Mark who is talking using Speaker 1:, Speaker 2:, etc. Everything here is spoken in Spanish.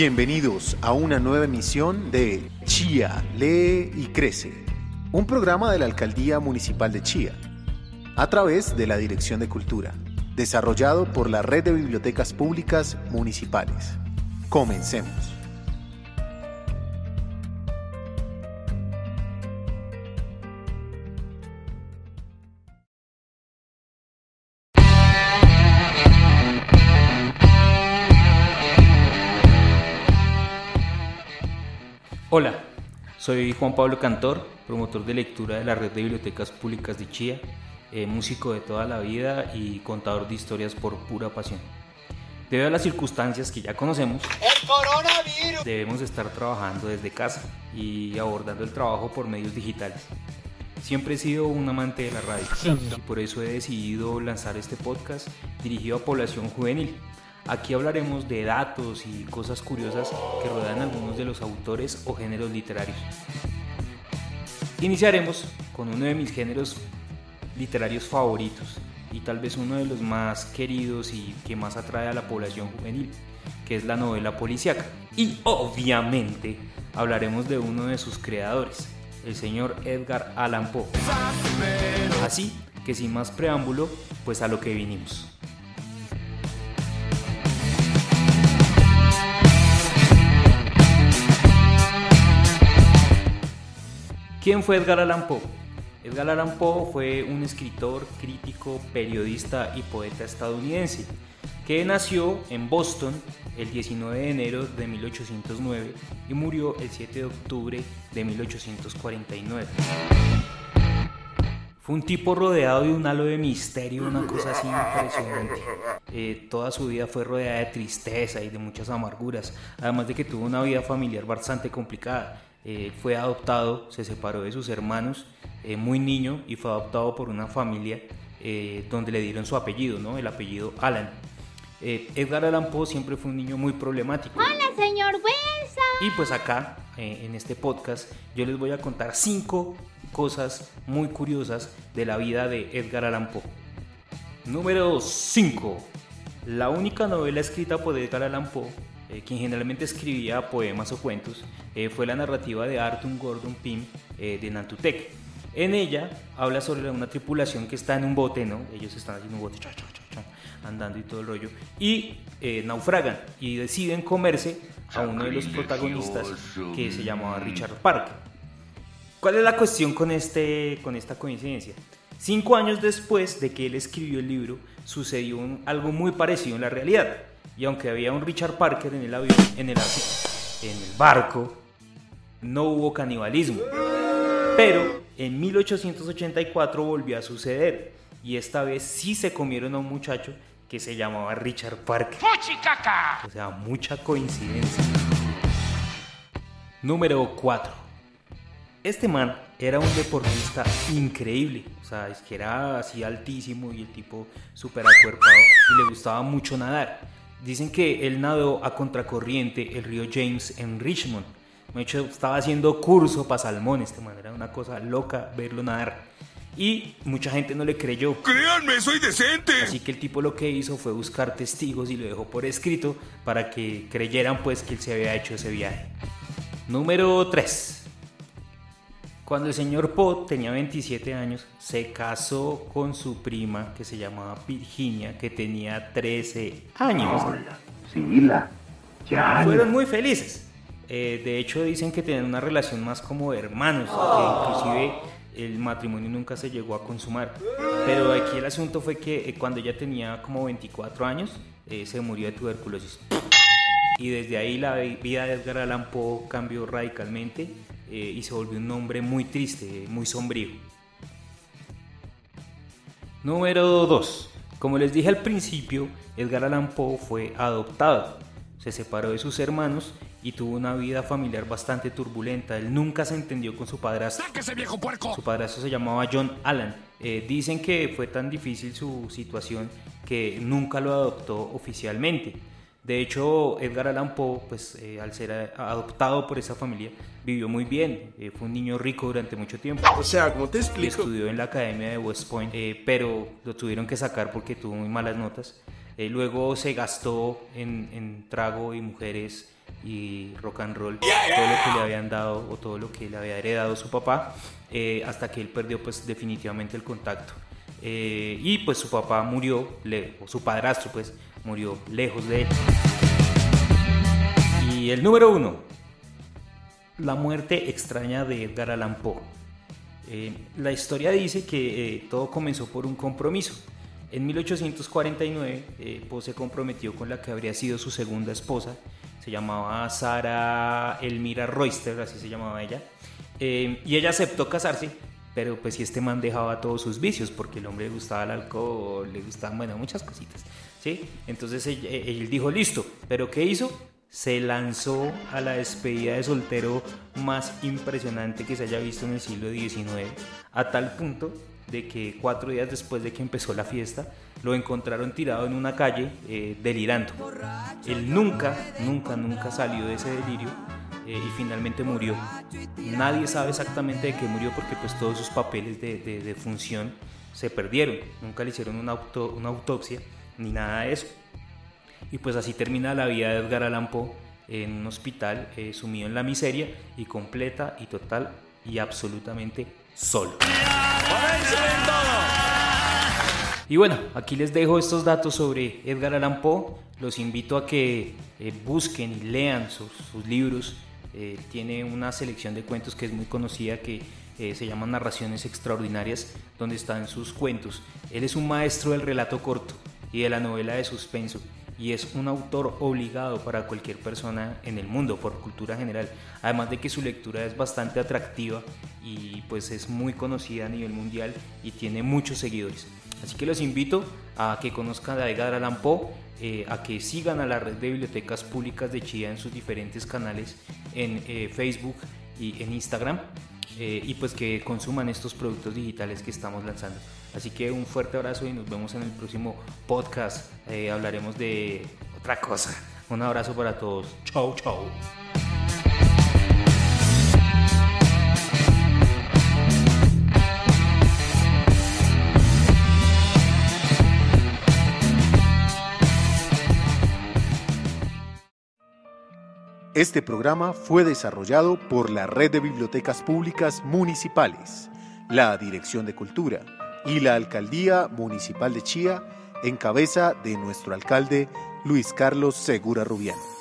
Speaker 1: Bienvenidos a una nueva emisión de Chía, lee y crece, un programa de la Alcaldía Municipal de Chía, a través de la Dirección de Cultura, desarrollado por la Red de Bibliotecas Públicas Municipales. Comencemos.
Speaker 2: Hola, soy Juan Pablo Cantor, promotor de lectura de la Red de Bibliotecas Públicas de Chía, eh, músico de toda la vida y contador de historias por pura pasión. Debido a las circunstancias que ya conocemos, debemos estar trabajando desde casa y abordando el trabajo por medios digitales. Siempre he sido un amante de la radio y por eso he decidido lanzar este podcast dirigido a población juvenil Aquí hablaremos de datos y cosas curiosas que rodean algunos de los autores o géneros literarios. Iniciaremos con uno de mis géneros literarios favoritos y tal vez uno de los más queridos y que más atrae a la población juvenil, que es la novela policíaca. Y obviamente hablaremos de uno de sus creadores, el señor Edgar Allan Poe. Así que sin más preámbulo, pues a lo que vinimos. ¿Quién fue Edgar Allan Poe? Edgar Allan Poe fue un escritor, crítico, periodista y poeta estadounidense que nació en Boston el 19 de enero de 1809 y murió el 7 de octubre de 1849. Fue un tipo rodeado de un halo de misterio, una cosa así impresionante. Eh, toda su vida fue rodeada de tristeza y de muchas amarguras, además de que tuvo una vida familiar bastante complicada. Eh, fue adoptado, se separó de sus hermanos eh, muy niño y fue adoptado por una familia eh, donde le dieron su apellido, ¿no? el apellido Alan. Edgar Allan Poe siempre fue un niño muy problemático.
Speaker 3: Hola, señor Wilson.
Speaker 2: Y pues acá, en este podcast, yo les voy a contar cinco cosas muy curiosas de la vida de Edgar Allan Poe. Número 5. La única novela escrita por Edgar Allan Poe eh, quien generalmente escribía poemas o cuentos, eh, fue la narrativa de Arthur Gordon Pym eh, de Nantutec. En ella habla sobre una tripulación que está en un bote, ¿no? Ellos están haciendo un bote, andando y todo el rollo, y naufragan y deciden comerse a uno de los protagonistas que se llamaba Richard Parker. ¿Cuál es la cuestión con, este, con esta coincidencia? Cinco años después de que él escribió el libro, sucedió algo muy parecido en la realidad y aunque había un Richard Parker en el avión, en el, en el barco, no hubo canibalismo. Pero en 1884 volvió a suceder y esta vez sí se comieron a un muchacho que se llamaba Richard Parker. O sea, mucha coincidencia. Número 4. Este man era un deportista increíble, o sea, es que era así altísimo y el tipo súper acuerpado y le gustaba mucho nadar. Dicen que él nadó a contracorriente el río James en Richmond. De hecho, estaba haciendo curso para salmones, de manera una cosa loca verlo nadar. Y mucha gente no le creyó.
Speaker 4: Créanme, soy decente.
Speaker 2: Así que el tipo lo que hizo fue buscar testigos y lo dejó por escrito para que creyeran pues que él se había hecho ese viaje. Número 3. Cuando el señor Poe tenía 27 años, se casó con su prima que se llamaba Virginia, que tenía 13 años.
Speaker 4: Hola, ya.
Speaker 2: Fueron muy felices. Eh, de hecho, dicen que tenían una relación más como de hermanos, que inclusive el matrimonio nunca se llegó a consumar. Pero aquí el asunto fue que eh, cuando ella tenía como 24 años, eh, se murió de tuberculosis. Y desde ahí la vida de Edgar Allan Poe cambió radicalmente eh, y se volvió un nombre muy triste, muy sombrío. Número 2. Como les dije al principio, Edgar Allan Poe fue adoptado. Se separó de sus hermanos y tuvo una vida familiar bastante turbulenta. Él nunca se entendió con su padrastro.
Speaker 4: viejo puerco!
Speaker 2: Su padrastro se llamaba John Allan. Eh, dicen que fue tan difícil su situación que nunca lo adoptó oficialmente. De hecho, Edgar Allan Poe, pues, eh, al ser adoptado por esa familia, vivió muy bien. Eh, fue un niño rico durante mucho tiempo.
Speaker 4: O sea, ¿cómo te explico?
Speaker 2: Estudió en la Academia de West Point, eh, pero lo tuvieron que sacar porque tuvo muy malas notas. luego se gastó en, trago y mujeres y rock and roll, todo lo que le habían dado o todo lo que le había heredado su papá, eh, hasta que él perdió pues definitivamente el contacto. Eh, y pues su papá murió, o su padrastro pues murió lejos de él. Y el número uno, la muerte extraña de Edgar Allan Poe. Eh, la historia dice que todo comenzó por un compromiso. En 1849 Poe se comprometió con la que habría sido su segunda esposa, se llamaba Sara Elmira Royster, así se llamaba ella, eh, y ella aceptó casarse, pero pues si este man dejaba todos sus vicios, porque el hombre le gustaba el alcohol, le gustaban, bueno, muchas cositas, ¿sí? Entonces él, dijo, listo, pero ¿qué hizo? Se lanzó a la despedida de soltero más impresionante que se haya visto en el siglo XIX, a tal punto de que cuatro días después de que empezó la fiesta, lo encontraron tirado en una calle eh, delirando. Él nunca, nunca, nunca salió de ese delirio eh, y finalmente murió. Nadie sabe exactamente de qué murió porque pues todos sus papeles de, de, función se perdieron. Nunca le hicieron una, auto, una autopsia ni nada de eso. Y pues así termina la vida de Edgar Allan Poe en un hospital eh, sumido en la miseria y completa y total y absolutamente solo. Y bueno, aquí les dejo estos datos sobre Edgar Allan Poe. Los invito a que eh, busquen y lean sus, libros. Eh, tiene una selección de cuentos que es muy conocida que se llama Narraciones Extraordinarias, donde están sus cuentos. Él es un maestro del relato corto y de la novela de suspenso y es un autor obligado para cualquier persona en el mundo por cultura general. Además de que su lectura es bastante atractiva y pues es muy conocida a nivel mundial y tiene muchos seguidores. Así que los invito a que conozcan a Edgar Allan Poe, eh, a que sigan a la red de bibliotecas públicas de Chía en sus diferentes canales en eh, Facebook y en Instagram eh, y pues que consuman estos productos digitales que estamos lanzando. Así que un fuerte abrazo y nos vemos en el próximo podcast. Eh, hablaremos de otra cosa. Un abrazo para todos. Chau, chau.
Speaker 1: Este programa fue desarrollado por la Red de Bibliotecas Públicas Municipales, la Dirección de Cultura y la Alcaldía Municipal de Chía en cabeza de nuestro alcalde Luis Carlos Segura Rubiano.